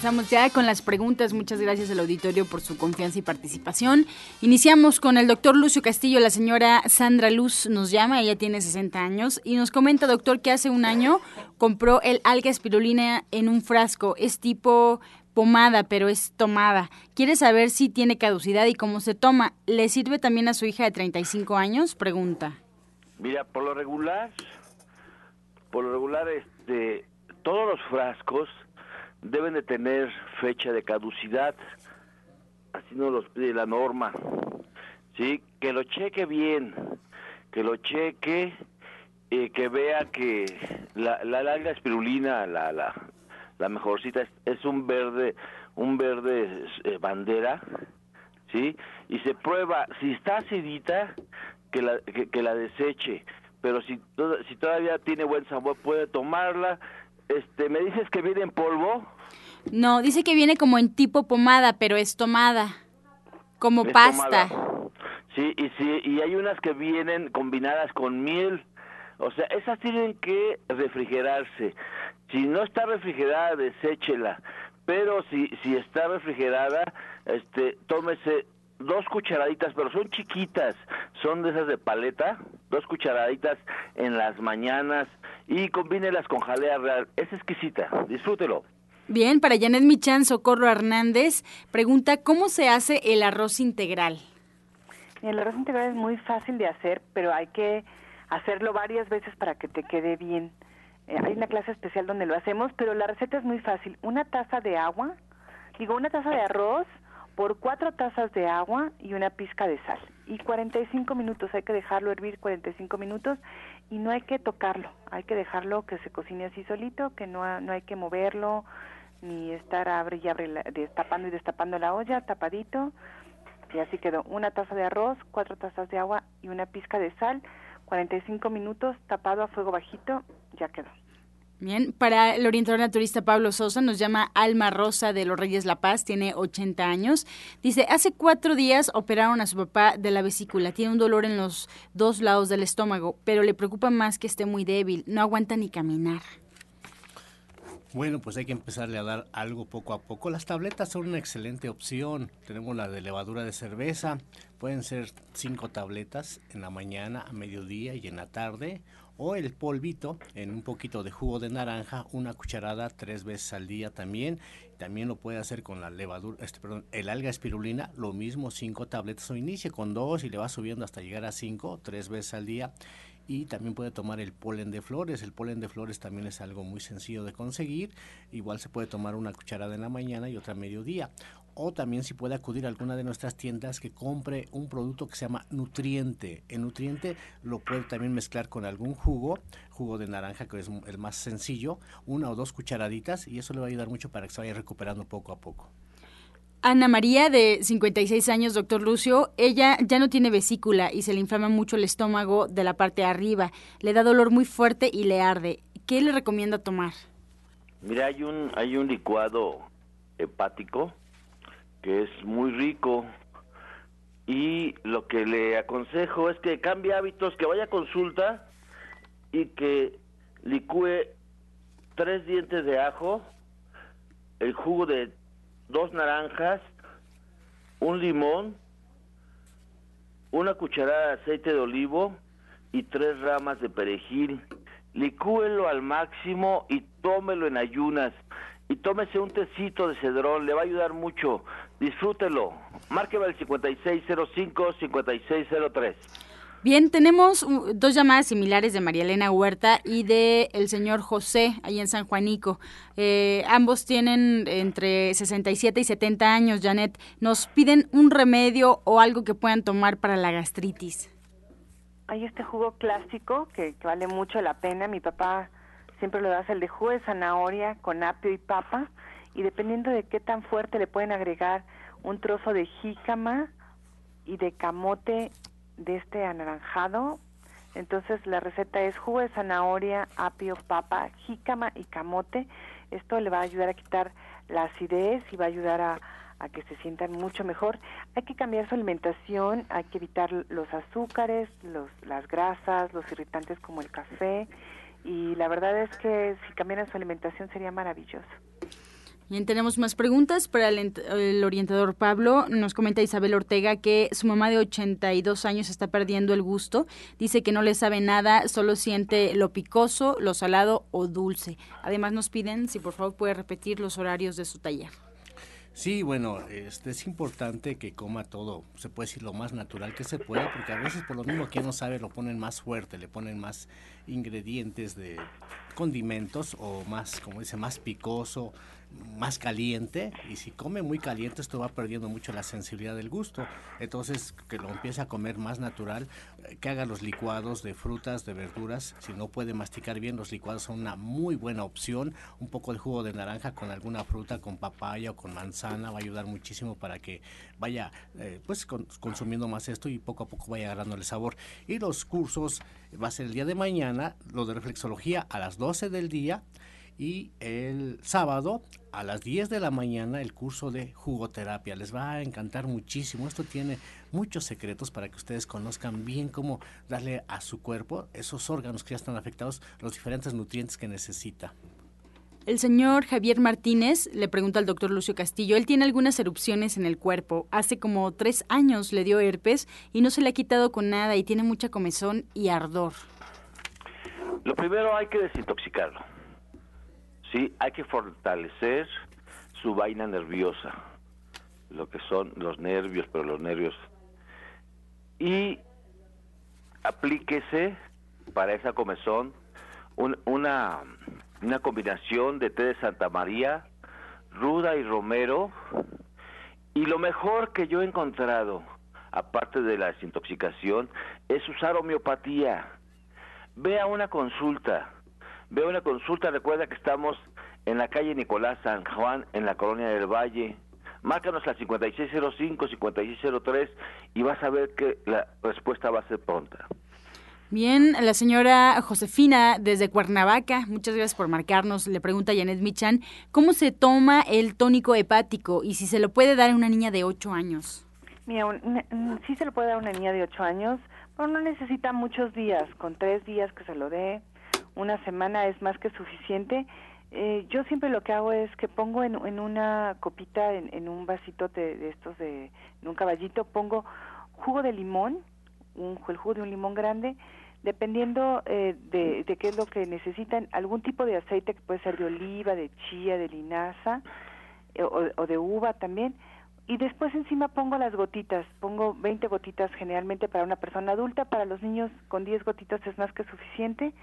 Comenzamos ya con las preguntas. Muchas gracias al auditorio por su confianza y participación. Iniciamos con el doctor Lucio Castillo. La señora Sandra Luz nos llama, ella tiene 60 años y nos comenta, doctor, que hace un año compró el alga espirulina en un frasco. Es tipo pomada, pero es tomada. Quiere saber si tiene caducidad y cómo se toma. ¿Le sirve también a su hija de 35 años? Pregunta. Mira, por lo regular, por lo regular, este, todos los frascos deben de tener fecha de caducidad, así nos los pide la norma, sí, que lo cheque bien, que lo cheque, eh, que vea que la, la larga espirulina, la, la, la mejorcita es, es un verde, un verde eh, bandera, sí, y se prueba, si está acidita, que la, que, la deseche, pero si, si todavía tiene buen sabor puede tomarla, este, ¿me dices que viene en polvo? No, dice que viene como en tipo pomada, pero es tomada, como Es pasta. tomada. Sí, y sí, y hay unas que vienen combinadas con miel. O sea, esas tienen que refrigerarse. Si no está refrigerada, deséchela. Pero si si está refrigerada, este, tómese dos cucharaditas, pero son chiquitas, son de esas de paleta, dos cucharaditas en las mañanas y combínelas con jalea real. Es exquisita, disfrútelo. Bien, para Janet Michan, Socorro Hernández pregunta cómo se hace el arroz integral. El arroz integral es muy fácil de hacer, pero hay que hacerlo varias veces para que te quede bien. Eh, hay una clase especial donde lo hacemos, pero la receta es muy fácil. Una taza de agua, digo, una taza de arroz por cuatro tazas de agua y una pizca de sal. Y 45 minutos, hay que dejarlo hervir 45 minutos y no hay que tocarlo, hay que dejarlo que se cocine así solito, que no, no hay que moverlo, ni estar abre y abre, la- destapando y destapando la olla, tapadito. Y así quedó, una taza de arroz, cuatro tazas de agua y una pizca de sal, 45 minutos, tapado a fuego bajito, ya quedó. Bien, para el orientador naturista Pablo Sosa nos llama Alma Rosa de los Reyes La Paz, tiene 80 años. Dice, hace cuatro días operaron a su papá de la vesícula, tiene un dolor en los dos lados del estómago, pero le preocupa más que esté muy débil, no aguanta ni caminar. Bueno, pues hay que empezarle a dar algo poco a poco. Las tabletas son una excelente opción. Tenemos la de levadura de cerveza. Pueden ser cinco tabletas en la mañana, a mediodía y en la tarde. O el polvito en un poquito de jugo de naranja, una cucharada tres veces al día también. También lo puede hacer con la levadura, este, perdón, el alga espirulina, lo mismo, cinco tabletas. O inicie con dos y le va subiendo hasta llegar a cinco, tres veces al día y también puede tomar el polen de flores. El polen de flores también es algo muy sencillo de conseguir. Igual se puede tomar una cucharada en la mañana y otra mediodía. O también si puede acudir a alguna de nuestras tiendas que compre un producto que se llama nutriente. El nutriente lo puede también mezclar con algún jugo, jugo de naranja que es el más sencillo, una o dos cucharaditas y eso le va a ayudar mucho para que se vaya recuperando poco a poco. Ana María, de 56 años, doctor Lucio, ella ya no tiene vesícula y se le inflama mucho el estómago de la parte de arriba. Le da dolor muy fuerte y le arde. ¿Qué le recomienda tomar? Mira, hay un hay un licuado hepático que es muy rico y lo que le aconsejo es que cambie hábitos, que vaya a consulta y que licúe tres dientes de ajo, el jugo de dos naranjas, un limón, una cucharada de aceite de olivo y tres ramas de perejil. Licúelo al máximo y tómelo en ayunas. Y tómese un tecito de cedrón, le va a ayudar mucho. Disfrútelo. Márqueme al 5605-5603. Bien, tenemos uh, dos llamadas similares de María Elena Huerta y de el señor José, ahí en San Juanico. Eh, ambos tienen entre 67 y 70 años, Janet. Nos piden un remedio o algo que puedan tomar para la gastritis. Hay este jugo clásico que, que vale mucho la pena. Mi papá siempre lo hace el de jugo de zanahoria con apio y papa y dependiendo de qué tan fuerte le pueden agregar un trozo de jícama y de camote de este anaranjado. Entonces la receta es jugo de zanahoria, apio, papa, jícama y camote. Esto le va a ayudar a quitar la acidez y va a ayudar a, a que se sientan mucho mejor. Hay que cambiar su alimentación, hay que evitar los azúcares, los, las grasas, los irritantes como el café y la verdad es que si cambiaran su alimentación sería maravilloso. Bien, tenemos más preguntas para el, orientador Pablo. Nos comenta Isabel Ortega que su mamá de 82 años está perdiendo el gusto. Dice que no le sabe nada, solo siente lo picoso, lo salado o dulce. Además nos piden si por favor puede repetir los horarios de su taller. Sí, bueno, este, es importante que coma todo, se puede decir lo más natural que se pueda, porque a veces por lo mismo que no sabe lo ponen más fuerte, le ponen más ingredientes de condimentos o más, como dice, más picoso, más caliente y si come muy caliente esto va perdiendo mucho la sensibilidad del gusto. Entonces que lo empiece a comer más natural, eh, que haga los licuados de frutas, de verduras. Si no puede masticar bien, los licuados son una muy buena opción. Un poco de jugo de naranja con alguna fruta, con papaya o con manzana va a ayudar muchísimo para que vaya eh, pues consumiendo más esto y poco a poco vaya agarrando el sabor. Y los cursos va a ser el día de mañana, lo de reflexología a las 12 del día y el sábado a las 10 de la mañana el curso de jugoterapia. Les va a encantar muchísimo. Esto tiene muchos secretos para que ustedes conozcan bien cómo darle a su cuerpo esos órganos que ya están afectados los diferentes nutrientes que necesita. El señor Javier Martínez le pregunta al doctor Lucio Castillo, él tiene algunas erupciones en el cuerpo, hace como tres años le dio herpes y no se le ha quitado con nada y tiene mucha comezón y ardor. Lo primero hay que desintoxicarlo ¿sí? Hay que fortalecer su vaina nerviosa, lo que son los nervios, pero los nervios. Y aplíquese para esa comezón una, una combinación de té de Santa María, ruda y romero. Y lo mejor que yo he encontrado, aparte de la desintoxicación, es usar homeopatía. Ve a una consulta Veo una consulta, recuerda que estamos en la calle Nicolás San Juan, en la colonia del Valle. Márcanos al 5605-5603 y vas a ver que la respuesta va a ser pronta. Bien, la señora Josefina desde Cuernavaca, muchas gracias por marcarnos. Le pregunta a Janet Michan, ¿cómo se toma el tónico hepático y si se lo puede dar a una niña de 8 años? Mira, sí se lo puede dar a una niña de 8 años, pero no necesita muchos días, con tres días que se lo dé una semana es más que suficiente. Eh, yo siempre lo que hago es que pongo en, una copita, en, en un vasito de, estos, de, en un caballito, pongo jugo de limón, un, el jugo de un limón grande, dependiendo eh, de, de, qué es lo que necesitan, algún tipo de aceite que puede ser de oliva, de chía, de linaza eh, o, o, de uva también. Y después encima pongo las gotitas, pongo 20 gotitas generalmente para una persona adulta, para los niños con 10 gotitas es más que suficiente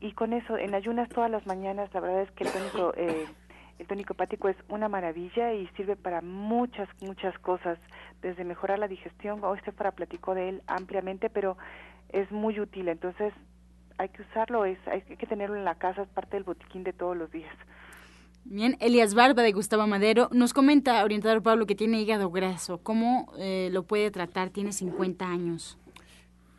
y con eso en ayunas todas las mañanas la verdad es que el tónico eh, el tónico hepático es una maravilla y sirve para muchas muchas cosas desde mejorar la digestión hoy para platicó de él ampliamente pero es muy útil entonces hay que usarlo es hay que tenerlo en la casa es parte del botiquín de todos los días Bien, Elias Barba de Gustavo Madero nos comenta, orientador Pablo, que tiene hígado graso. ¿Cómo eh, lo puede tratar? Tiene 50 años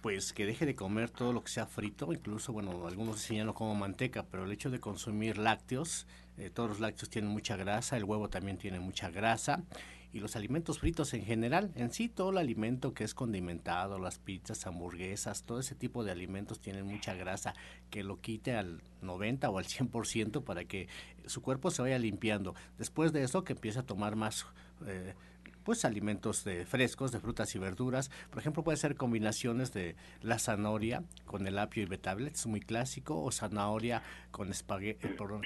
pues que deje de comer todo lo que sea frito, incluso, bueno, algunos dicen no como manteca, pero el hecho de consumir lácteos, eh, todos los lácteos tienen mucha grasa, el huevo también tiene mucha grasa, y los alimentos fritos en general, en sí todo el alimento que es condimentado, las pizzas, hamburguesas, todo ese tipo de alimentos tienen mucha grasa, que lo quite al 90 o al 100% para que su cuerpo se vaya limpiando. Después de eso que empiece a tomar más... Eh, pues alimentos de frescos, de frutas y verduras. Por ejemplo, puede ser combinaciones de la zanahoria con el apio y betablet, es muy clásico, o zanahoria con, eh,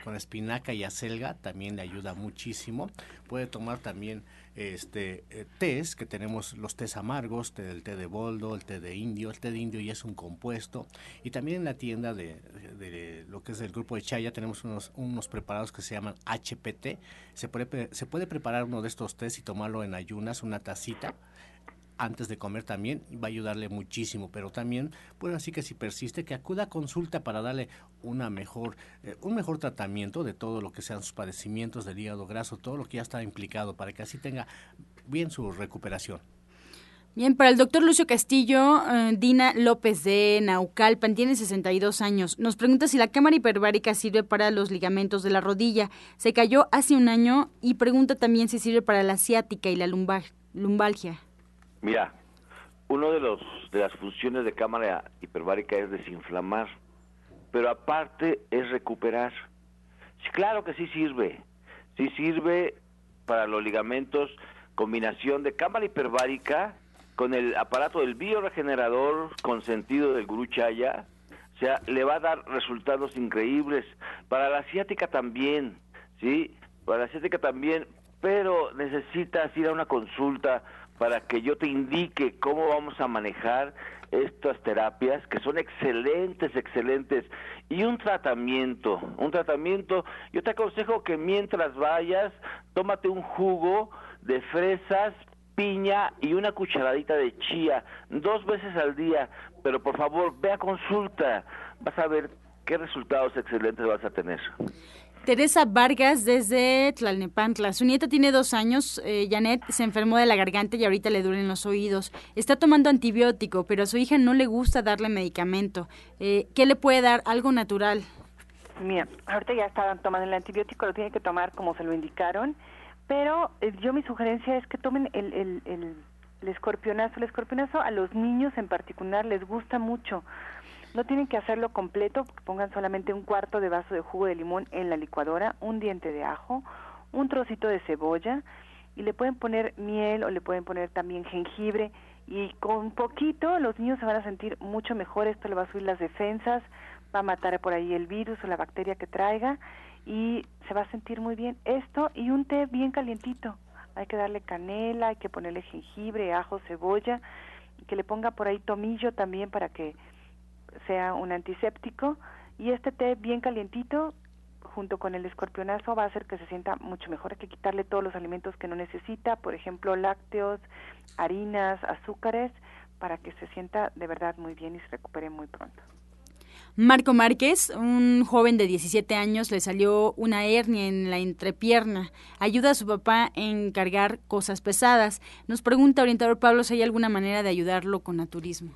con espinaca y acelga, también le ayuda muchísimo. Puede tomar también este eh, tés, que tenemos los tés amargos, el té de boldo, el té de indio, el té de indio ya es un compuesto, y también en la tienda de, lo que es el grupo de Chaya tenemos unos, unos preparados que se llaman HPT, se puede, se puede preparar uno de estos tés y tomarlo en ayunas, una tacita, antes de comer también va a ayudarle muchísimo, pero también, pues así que si persiste, que acuda a consulta para darle una mejor, eh, un mejor tratamiento de todo lo que sean sus padecimientos del hígado graso, todo lo que ya está implicado, para que así tenga bien su recuperación. Bien, para el doctor Lucio Castillo, eh, Dina López de Naucalpan tiene 62 años. Nos pregunta si la cámara hiperbárica sirve para los ligamentos de la rodilla. Se cayó hace un año y pregunta también si sirve para la ciática y la lumbalgia. Mira, uno de los de las funciones de cámara hiperbárica es desinflamar, pero aparte es recuperar. claro que sí sirve. Sí sirve para los ligamentos combinación de cámara hiperbárica con el aparato del bioregenerador con sentido del Guru Chaya, o sea, le va a dar resultados increíbles. Para la asiática también, ¿sí? Para la asiática también, pero necesitas ir a una consulta para que yo te indique cómo vamos a manejar estas terapias que son excelentes, excelentes. Y un tratamiento, un tratamiento, yo te aconsejo que mientras vayas, tómate un jugo de fresas, piña y una cucharadita de chía dos veces al día, pero por favor ve a consulta, vas a ver qué resultados excelentes vas a tener. Teresa Vargas desde Tlalnepantla. Su nieta tiene dos años. Eh, Janet se enfermó de la garganta y ahorita le duelen los oídos. Está tomando antibiótico, pero a su hija no le gusta darle medicamento. Eh, ¿Qué le puede dar? Algo natural. Mira, ahorita ya está tomando el antibiótico, lo tiene que tomar como se lo indicaron pero eh, yo mi sugerencia es que tomen el, el, el, el escorpionazo. El escorpionazo a los niños en particular les gusta mucho. No tienen que hacerlo completo, pongan solamente un cuarto de vaso de jugo de limón en la licuadora, un diente de ajo, un trocito de cebolla y le pueden poner miel o le pueden poner también jengibre y con poquito los niños se van a sentir mucho mejor, esto le va a subir las defensas, va a matar por ahí el virus o la bacteria que traiga y se va a sentir muy bien. Esto y un té bien calientito. Hay que darle canela, hay que ponerle jengibre, ajo, cebolla, y que le ponga por ahí tomillo también para que sea un antiséptico. Y este té bien calientito, junto con el escorpionazo, va a hacer que se sienta mucho mejor. Hay que quitarle todos los alimentos que no necesita, por ejemplo, lácteos, harinas, azúcares, para que se sienta de verdad muy bien y se recupere muy pronto. Marco Márquez, un joven de 17 años, le salió una hernia en la entrepierna. Ayuda a su papá en cargar cosas pesadas. Nos pregunta, orientador Pablo, si hay alguna manera de ayudarlo con naturismo.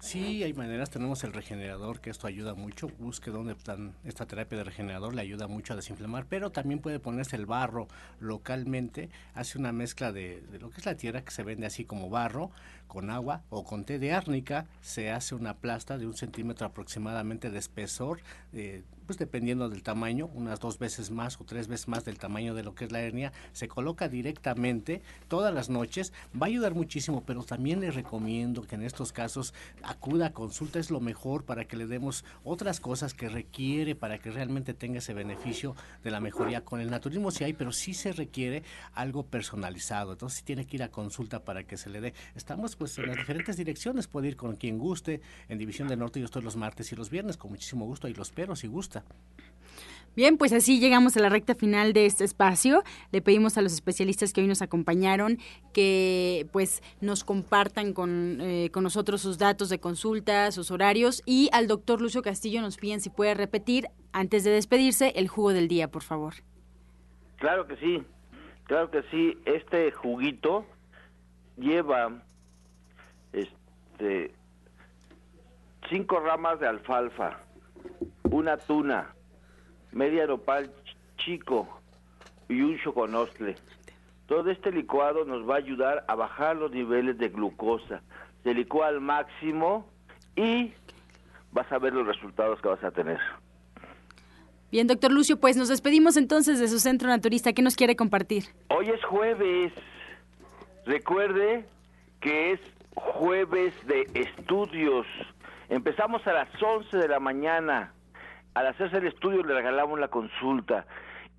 Sí, hay maneras. Tenemos el regenerador, que esto ayuda mucho. Busque dónde están esta terapia de regenerador, le ayuda mucho a desinflamar, pero también puede ponerse el barro localmente. Hace una mezcla de, de lo que es la tierra, que se vende así como barro, con agua o con té de árnica. Se hace una plasta de un centímetro aproximadamente de espesor. Eh, pues dependiendo del tamaño, unas dos veces más o tres veces más del tamaño de lo que es la hernia, se coloca directamente todas las noches, va a ayudar muchísimo, pero también le recomiendo que en estos casos acuda a consulta, es lo mejor para que le demos otras cosas que requiere para que realmente tenga ese beneficio de la mejoría. Con el naturismo sí hay, pero sí se requiere algo personalizado, entonces tiene que ir a consulta para que se le dé. Estamos pues en las diferentes direcciones, puede ir con quien guste, en División del Norte yo estoy los martes y los viernes, con muchísimo gusto, y los espero si gusta. Bien, pues así llegamos a la recta final de este espacio. Le pedimos a los especialistas que hoy nos acompañaron que pues nos compartan con, eh, con nosotros sus datos de consulta, sus horarios y al doctor Lucio Castillo nos piden si puede repetir antes de despedirse el jugo del día, por favor. Claro que sí, claro que sí. Este juguito lleva este cinco ramas de alfalfa, una tuna, media nopal chico y un choconostle. Todo este licuado nos va a ayudar a bajar los niveles de glucosa. Se licúa al máximo y vas a ver los resultados que vas a tener. Bien, doctor Lucio, pues nos despedimos entonces de su centro naturista. ¿Qué nos quiere compartir? Hoy es jueves. Recuerde que es jueves de estudios. Empezamos a las 11 de la mañana al hacerse el estudio le regalamos la consulta.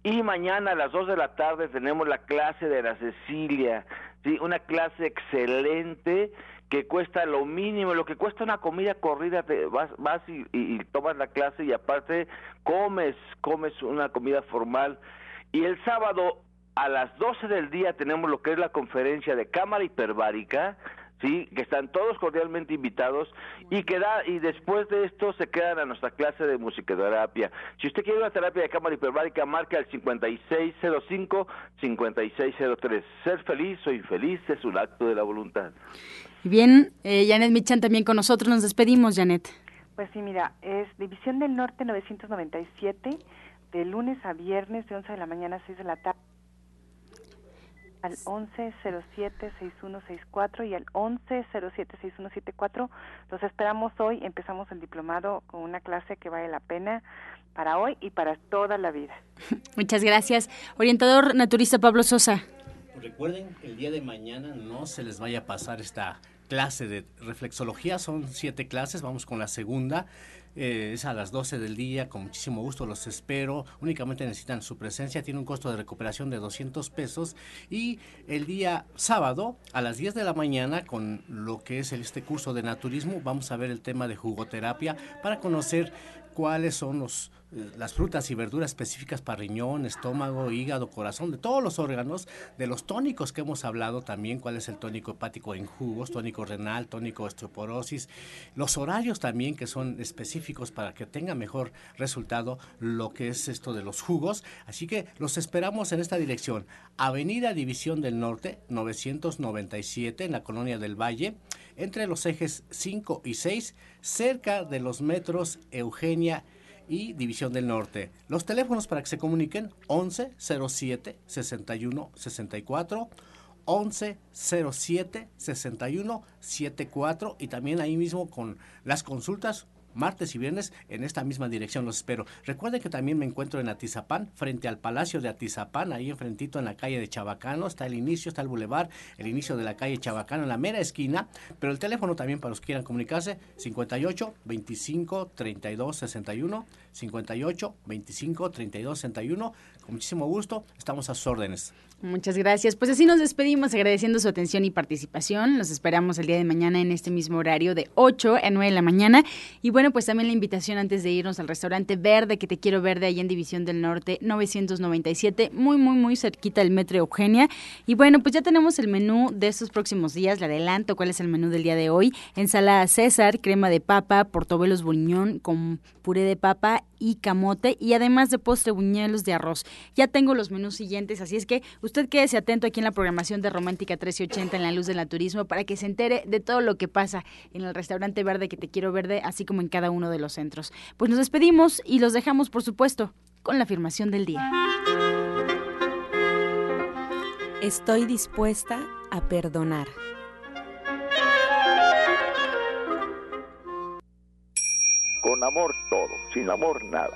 Y mañana a las 2 de la tarde tenemos la clase de la Cecilia, ¿sí? una clase excelente que cuesta lo mínimo, lo que cuesta una comida corrida, te vas, vas y, y, tomas la clase y aparte comes, comes una comida formal. Y el sábado a las 12 del día tenemos lo que es la conferencia de cámara hiperbárica, sí, que están todos cordialmente invitados y que da, y después de esto se quedan a nuestra clase de musicoterapia. Si usted quiere una terapia de cámara hiperbárica, marca el 5605-5603. Ser feliz o infeliz es un acto de la voluntad. Bien, eh, Janet Michan también con nosotros. Nos despedimos, Janet. Pues sí, mira, es División del Norte 997, de lunes a viernes de 11 de la mañana a 6 de la tarde al 1107-6164 y al 1107-6174. Los esperamos hoy. Empezamos el diplomado con una clase que vale la pena para hoy y para toda la vida. Muchas gracias. Orientador naturista Pablo Sosa. Recuerden que el día de mañana no se les vaya a pasar esta clase de reflexología. Son siete clases, vamos con la segunda. Eh, es a las 12 del día, con muchísimo gusto los espero. Únicamente necesitan su presencia, tiene un costo de recuperación de 200 pesos. Y el día sábado, a las 10 de la mañana, con lo que es este curso de naturismo, vamos a ver el tema de jugoterapia para conocer cuáles son los las frutas y verduras específicas para riñón, estómago, hígado, corazón, de todos los órganos, de los tónicos que hemos hablado también, cuál es el tónico hepático en jugos, tónico renal, tónico osteoporosis, los horarios también que son específicos para que tenga mejor resultado lo que es esto de los jugos. Así que los esperamos en esta dirección. Avenida División del Norte, 997, en la colonia del Valle, entre los ejes 5 y 6, cerca de los metros Eugenia y División del Norte. Los teléfonos para que se comuniquen 11 07 61 64 11 07 61 74 y también ahí mismo con las consultas martes y viernes en esta misma dirección. Los espero. Recuerden que también me encuentro en Atizapán, frente al Palacio de Atizapán, ahí enfrentito en la calle de Chabacano. Está el inicio, está el bulevar, el inicio de la calle Chabacano en la mera esquina. Pero el teléfono también para los que quieran comunicarse, 58 25 32 61, 58 25 32 61. Con muchísimo gusto, estamos a sus órdenes. Muchas gracias. Pues así nos despedimos agradeciendo su atención y participación. Los esperamos el día de mañana en este mismo horario de 8 a 9 de la mañana. Y bueno, pues también la invitación antes de irnos al restaurante Verde, que te quiero verde ahí en División del Norte 997, muy, muy, muy cerquita del Metro Eugenia. Y bueno, pues ya tenemos el menú de estos próximos días. Le adelanto cuál es el menú del día de hoy. Ensalada César, crema de papa, portobelos buñón con puré de papa y camote y además de postre buñuelos de arroz. Ya tengo los menús siguientes, así es que Usted quédese atento aquí en la programación de Romántica 1380 en la luz del naturismo para que se entere de todo lo que pasa en el restaurante verde que te quiero verde, así como en cada uno de los centros. Pues nos despedimos y los dejamos, por supuesto, con la afirmación del día. Estoy dispuesta a perdonar. Con amor todo, sin amor nada.